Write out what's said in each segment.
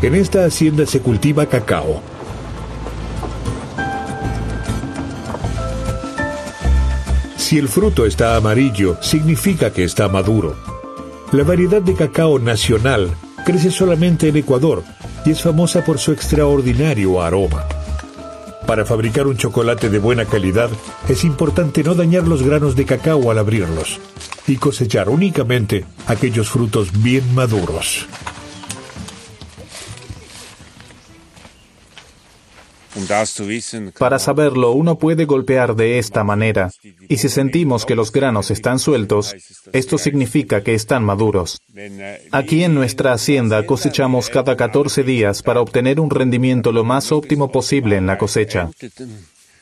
En esta hacienda se cultiva cacao. Si el fruto está amarillo, significa que está maduro. La variedad de cacao nacional crece solamente en Ecuador y es famosa por su extraordinario aroma. Para fabricar un chocolate de buena calidad es importante no dañar los granos de cacao al abrirlos y cosechar únicamente aquellos frutos bien maduros. Para saberlo, uno puede golpear de esta manera, y si sentimos que los granos están sueltos, esto significa que están maduros. Aquí en nuestra hacienda cosechamos cada 14 días para obtener un rendimiento lo más óptimo posible en la cosecha.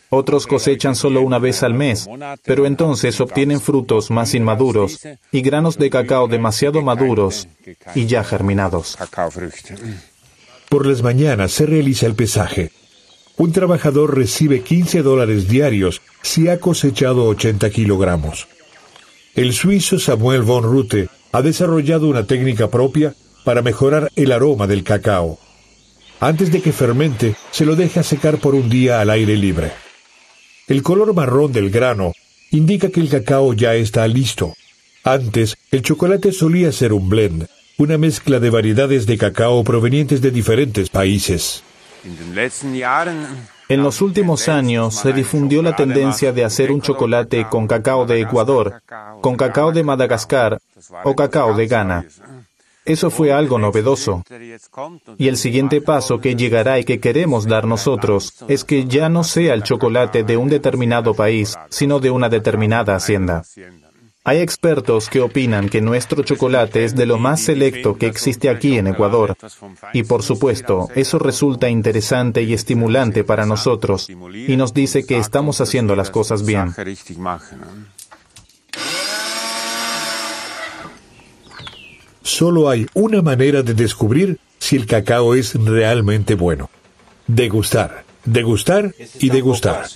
Otros cosechan solo una vez al mes, pero entonces obtienen frutos más inmaduros y granos de cacao demasiado maduros y ya germinados. Por las mañanas se realiza el pesaje. Un trabajador recibe 15 dólares diarios si ha cosechado 80 kilogramos. El suizo Samuel von Rute ha desarrollado una técnica propia para mejorar el aroma del cacao. Antes de que fermente, se lo deja secar por un día al aire libre. El color marrón del grano indica que el cacao ya está listo. Antes, el chocolate solía ser un blend, una mezcla de variedades de cacao provenientes de diferentes países. En los últimos años se difundió la tendencia de hacer un chocolate con cacao de Ecuador, con cacao de Madagascar o cacao de Ghana. Eso fue algo novedoso. Y el siguiente paso que llegará y que queremos dar nosotros es que ya no sea el chocolate de un determinado país, sino de una determinada hacienda. Hay expertos que opinan que nuestro chocolate es de lo más selecto que existe aquí en Ecuador. Y por supuesto, eso resulta interesante y estimulante para nosotros y nos dice que estamos haciendo las cosas bien. Solo hay una manera de descubrir si el cacao es realmente bueno. Degustar, degustar y degustar.